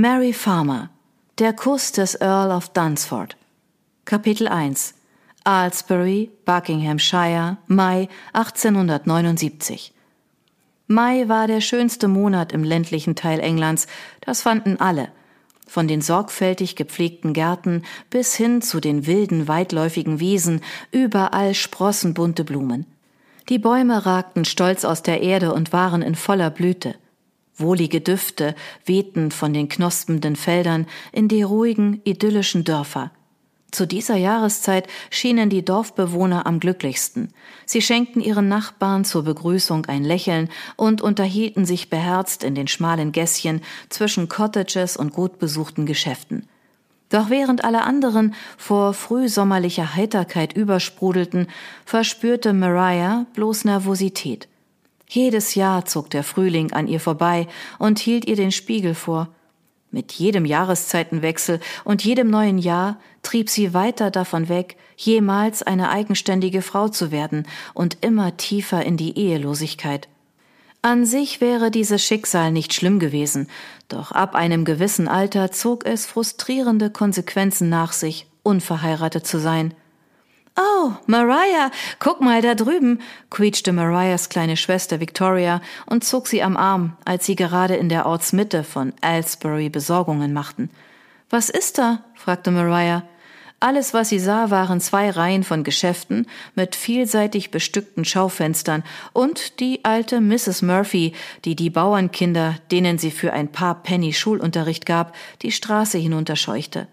Mary Farmer Der Kuss des Earl of Dunsford Kapitel 1 Aylesbury, Buckinghamshire, Mai 1879 Mai war der schönste Monat im ländlichen Teil Englands, das fanden alle, von den sorgfältig gepflegten Gärten bis hin zu den wilden, weitläufigen Wiesen, überall sprossen bunte Blumen. Die Bäume ragten stolz aus der Erde und waren in voller Blüte. Wohlige Düfte wehten von den knospenden Feldern in die ruhigen, idyllischen Dörfer. Zu dieser Jahreszeit schienen die Dorfbewohner am glücklichsten. Sie schenkten ihren Nachbarn zur Begrüßung ein Lächeln und unterhielten sich beherzt in den schmalen Gässchen zwischen Cottages und gut besuchten Geschäften. Doch während alle anderen vor frühsommerlicher Heiterkeit übersprudelten, verspürte Mariah bloß Nervosität. Jedes Jahr zog der Frühling an ihr vorbei und hielt ihr den Spiegel vor. Mit jedem Jahreszeitenwechsel und jedem neuen Jahr trieb sie weiter davon weg, jemals eine eigenständige Frau zu werden und immer tiefer in die Ehelosigkeit. An sich wäre dieses Schicksal nicht schlimm gewesen, doch ab einem gewissen Alter zog es frustrierende Konsequenzen nach sich, unverheiratet zu sein. Oh, Mariah, guck mal da drüben, quietschte Mariahs kleine Schwester Victoria und zog sie am Arm, als sie gerade in der Ortsmitte von Aylesbury Besorgungen machten. Was ist da? fragte Mariah. Alles, was sie sah, waren zwei Reihen von Geschäften mit vielseitig bestückten Schaufenstern und die alte Mrs. Murphy, die die Bauernkinder, denen sie für ein paar Penny Schulunterricht gab, die Straße hinunterscheuchte.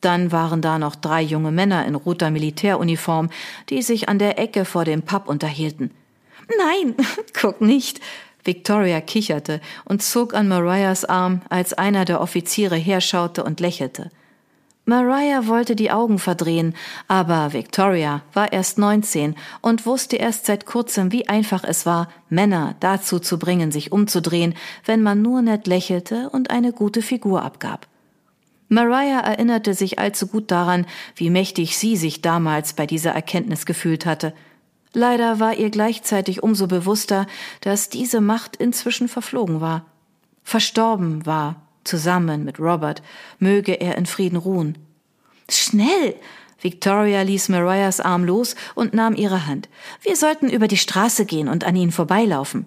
Dann waren da noch drei junge Männer in roter Militäruniform, die sich an der Ecke vor dem Pub unterhielten. Nein, guck nicht. Victoria kicherte und zog an Mariahs Arm, als einer der Offiziere herschaute und lächelte. Mariah wollte die Augen verdrehen, aber Victoria war erst neunzehn und wusste erst seit kurzem, wie einfach es war, Männer dazu zu bringen, sich umzudrehen, wenn man nur nett lächelte und eine gute Figur abgab. Mariah erinnerte sich allzu gut daran, wie mächtig sie sich damals bei dieser Erkenntnis gefühlt hatte. Leider war ihr gleichzeitig umso bewusster, dass diese Macht inzwischen verflogen war. Verstorben war, zusammen mit Robert, möge er in Frieden ruhen. Schnell! Victoria ließ Mariahs Arm los und nahm ihre Hand. Wir sollten über die Straße gehen und an ihnen vorbeilaufen.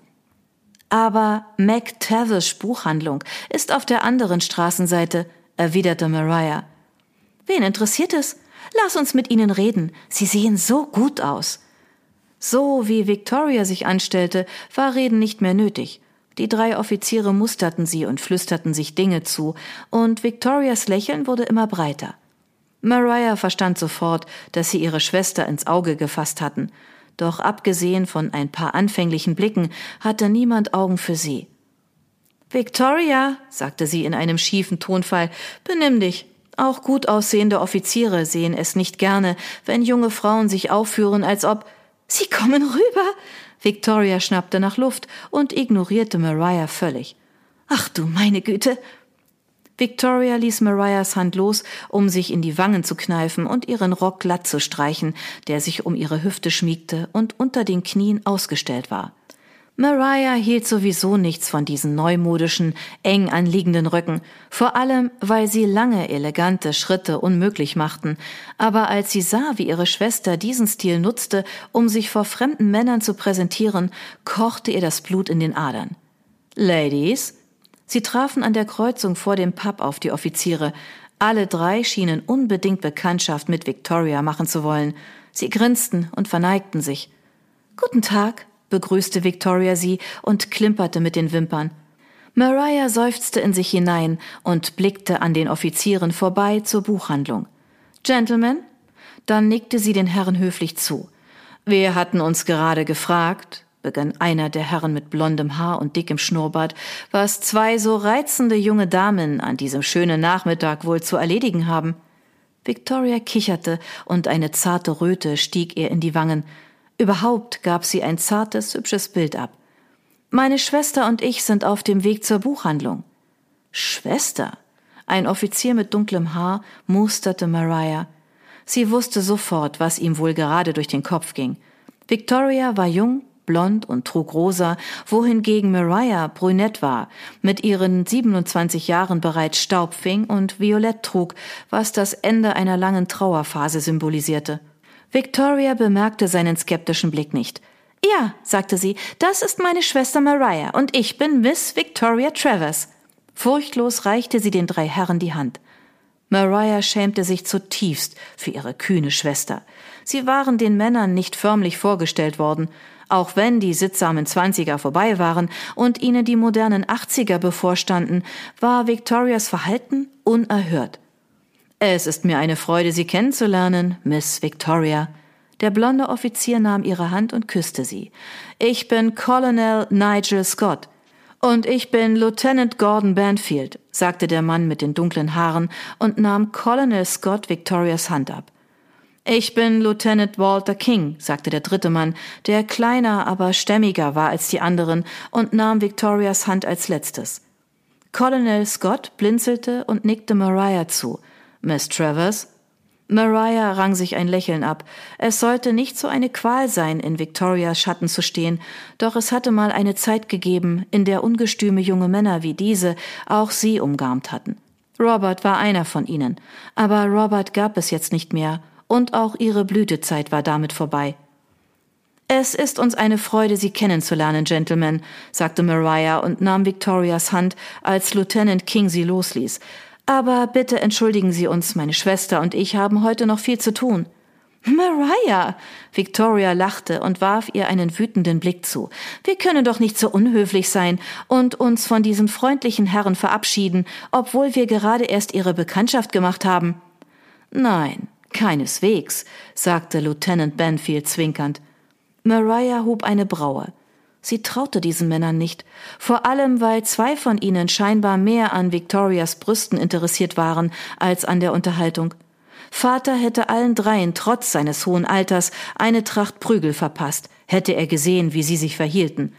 Aber McTavish Buchhandlung ist auf der anderen Straßenseite, erwiderte Mariah. Wen interessiert es? Lass uns mit ihnen reden. Sie sehen so gut aus. So wie Victoria sich anstellte, war Reden nicht mehr nötig. Die drei Offiziere musterten sie und flüsterten sich Dinge zu, und Victorias Lächeln wurde immer breiter. Mariah verstand sofort, dass sie ihre Schwester ins Auge gefasst hatten, doch abgesehen von ein paar anfänglichen Blicken hatte niemand Augen für sie. Victoria, sagte sie in einem schiefen Tonfall, benimm dich. Auch gut aussehende Offiziere sehen es nicht gerne, wenn junge Frauen sich aufführen, als ob Sie kommen rüber. Victoria schnappte nach Luft und ignorierte Mariah völlig. Ach du meine Güte. Victoria ließ Mariahs Hand los, um sich in die Wangen zu kneifen und ihren Rock glatt zu streichen, der sich um ihre Hüfte schmiegte und unter den Knien ausgestellt war. Mariah hielt sowieso nichts von diesen neumodischen, eng anliegenden Röcken, vor allem weil sie lange elegante Schritte unmöglich machten, aber als sie sah, wie ihre Schwester diesen Stil nutzte, um sich vor fremden Männern zu präsentieren, kochte ihr das Blut in den Adern. Ladies? Sie trafen an der Kreuzung vor dem Pub auf die Offiziere. Alle drei schienen unbedingt Bekanntschaft mit Victoria machen zu wollen. Sie grinsten und verneigten sich. Guten Tag, begrüßte Victoria sie und klimperte mit den Wimpern. Mariah seufzte in sich hinein und blickte an den Offizieren vorbei zur Buchhandlung. Gentlemen? Dann nickte sie den Herren höflich zu. Wir hatten uns gerade gefragt, begann einer der Herren mit blondem Haar und dickem Schnurrbart, was zwei so reizende junge Damen an diesem schönen Nachmittag wohl zu erledigen haben. Victoria kicherte und eine zarte Röte stieg ihr in die Wangen. Überhaupt gab sie ein zartes, hübsches Bild ab. Meine Schwester und ich sind auf dem Weg zur Buchhandlung. Schwester? Ein Offizier mit dunklem Haar musterte Mariah. Sie wusste sofort, was ihm wohl gerade durch den Kopf ging. Victoria war jung, blond und trug rosa, wohingegen Mariah brünett war, mit ihren 27 Jahren bereits Staub fing und violett trug, was das Ende einer langen Trauerphase symbolisierte. Victoria bemerkte seinen skeptischen Blick nicht. Ja, sagte sie, das ist meine Schwester Mariah und ich bin Miss Victoria Travers. Furchtlos reichte sie den drei Herren die Hand. Mariah schämte sich zutiefst für ihre kühne Schwester. Sie waren den Männern nicht förmlich vorgestellt worden, auch wenn die sittsamen Zwanziger vorbei waren und ihnen die modernen Achtziger bevorstanden, war Victorias Verhalten unerhört. Es ist mir eine Freude, Sie kennenzulernen, Miss Victoria. Der blonde Offizier nahm ihre Hand und küsste sie. Ich bin Colonel Nigel Scott. Und ich bin Lieutenant Gordon Banfield, sagte der Mann mit den dunklen Haaren und nahm Colonel Scott Victorias Hand ab. Ich bin Lieutenant Walter King, sagte der dritte Mann, der kleiner, aber stämmiger war als die anderen und nahm Victorias Hand als letztes. Colonel Scott blinzelte und nickte Mariah zu. Miss Travers Mariah rang sich ein Lächeln ab. Es sollte nicht so eine Qual sein, in Victorias Schatten zu stehen, doch es hatte mal eine Zeit gegeben, in der ungestüme junge Männer wie diese auch sie umgarnt hatten. Robert war einer von ihnen, aber Robert gab es jetzt nicht mehr, und auch ihre Blütezeit war damit vorbei. Es ist uns eine Freude, Sie kennenzulernen, Gentlemen, sagte Mariah und nahm Victorias Hand, als Lieutenant King sie losließ. Aber bitte entschuldigen Sie uns, meine Schwester und ich haben heute noch viel zu tun. Mariah! Victoria lachte und warf ihr einen wütenden Blick zu. Wir können doch nicht so unhöflich sein und uns von diesen freundlichen Herren verabschieden, obwohl wir gerade erst ihre Bekanntschaft gemacht haben. Nein, keineswegs, sagte Lieutenant Banfield zwinkernd. Mariah hob eine Braue. Sie traute diesen Männern nicht, vor allem weil zwei von ihnen scheinbar mehr an Victorias Brüsten interessiert waren als an der Unterhaltung. Vater hätte allen dreien trotz seines hohen Alters eine Tracht Prügel verpasst, hätte er gesehen, wie sie sich verhielten.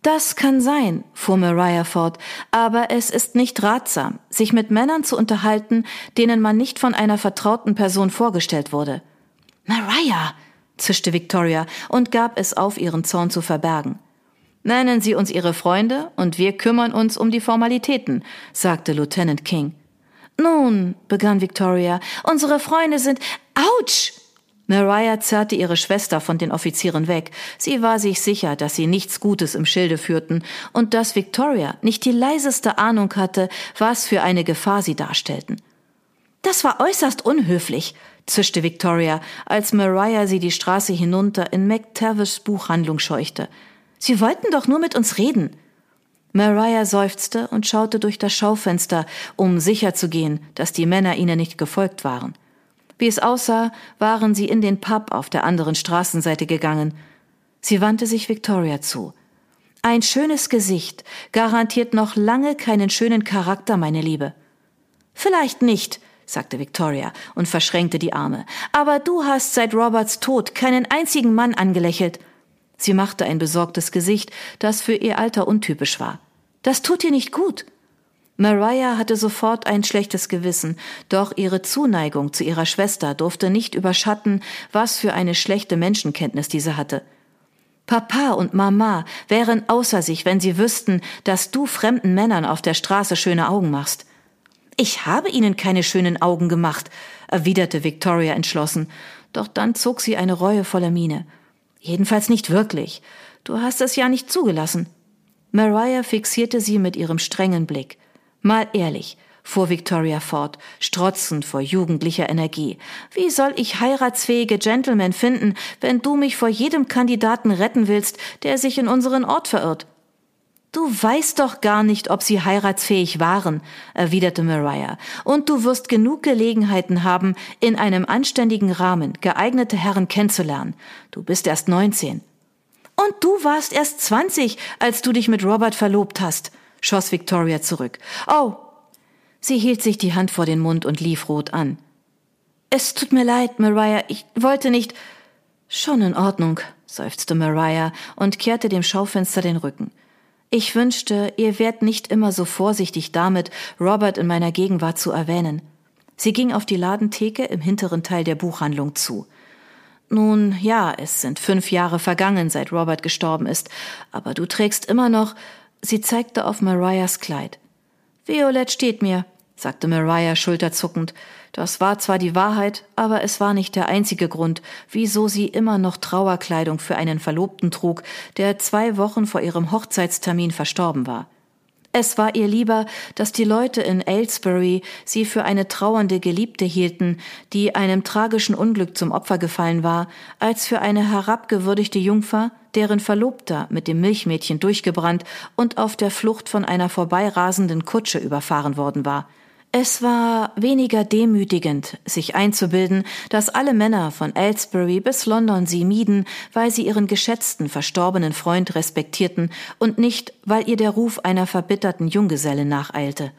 Das kann sein, fuhr Mariah fort, aber es ist nicht ratsam, sich mit Männern zu unterhalten, denen man nicht von einer vertrauten Person vorgestellt wurde. Mariah, zischte Victoria und gab es auf, ihren Zorn zu verbergen. Nennen Sie uns Ihre Freunde und wir kümmern uns um die Formalitäten, sagte Lieutenant King. Nun, begann Victoria, unsere Freunde sind. Autsch! Mariah zerrte ihre Schwester von den Offizieren weg. Sie war sich sicher, dass sie nichts Gutes im Schilde führten und dass Victoria nicht die leiseste Ahnung hatte, was für eine Gefahr sie darstellten. Das war äußerst unhöflich, zischte Victoria, als Mariah sie die Straße hinunter in McTavish Buchhandlung scheuchte. Sie wollten doch nur mit uns reden. Mariah seufzte und schaute durch das Schaufenster, um sicherzugehen, dass die Männer ihnen nicht gefolgt waren. Wie es aussah, waren sie in den Pub auf der anderen Straßenseite gegangen. Sie wandte sich Victoria zu. Ein schönes Gesicht garantiert noch lange keinen schönen Charakter, meine Liebe. Vielleicht nicht, sagte Victoria und verschränkte die Arme. Aber du hast seit Roberts Tod keinen einzigen Mann angelächelt. Sie machte ein besorgtes Gesicht, das für ihr Alter untypisch war. Das tut dir nicht gut. Mariah hatte sofort ein schlechtes Gewissen, doch ihre Zuneigung zu ihrer Schwester durfte nicht überschatten, was für eine schlechte Menschenkenntnis diese hatte. Papa und Mama wären außer sich, wenn sie wüssten, dass du fremden Männern auf der Straße schöne Augen machst. Ich habe ihnen keine schönen Augen gemacht, erwiderte Victoria entschlossen, doch dann zog sie eine reuevolle Miene. Jedenfalls nicht wirklich. Du hast es ja nicht zugelassen. Mariah fixierte sie mit ihrem strengen Blick. Mal ehrlich, fuhr Victoria fort, strotzend vor jugendlicher Energie. Wie soll ich heiratsfähige Gentlemen finden, wenn du mich vor jedem Kandidaten retten willst, der sich in unseren Ort verirrt? Du weißt doch gar nicht, ob sie heiratsfähig waren, erwiderte Mariah, und du wirst genug Gelegenheiten haben, in einem anständigen Rahmen geeignete Herren kennenzulernen. Du bist erst neunzehn. Und du warst erst zwanzig, als du dich mit Robert verlobt hast, schoss Victoria zurück. Oh. Sie hielt sich die Hand vor den Mund und lief rot an. Es tut mir leid, Mariah, ich wollte nicht. Schon in Ordnung, seufzte Mariah und kehrte dem Schaufenster den Rücken. Ich wünschte, ihr wärt nicht immer so vorsichtig damit, Robert in meiner Gegenwart zu erwähnen. Sie ging auf die Ladentheke im hinteren Teil der Buchhandlung zu. Nun ja, es sind fünf Jahre vergangen, seit Robert gestorben ist, aber du trägst immer noch. Sie zeigte auf Mariahs Kleid. Violett steht mir, sagte Mariah schulterzuckend. Das war zwar die Wahrheit, aber es war nicht der einzige Grund, wieso sie immer noch Trauerkleidung für einen Verlobten trug, der zwei Wochen vor ihrem Hochzeitstermin verstorben war. Es war ihr lieber, dass die Leute in Aylesbury sie für eine trauernde Geliebte hielten, die einem tragischen Unglück zum Opfer gefallen war, als für eine herabgewürdigte Jungfer, deren Verlobter mit dem Milchmädchen durchgebrannt und auf der Flucht von einer vorbeirasenden Kutsche überfahren worden war. Es war weniger demütigend, sich einzubilden, dass alle Männer von Aylesbury bis London sie mieden, weil sie ihren geschätzten, verstorbenen Freund respektierten und nicht, weil ihr der Ruf einer verbitterten Junggeselle nacheilte.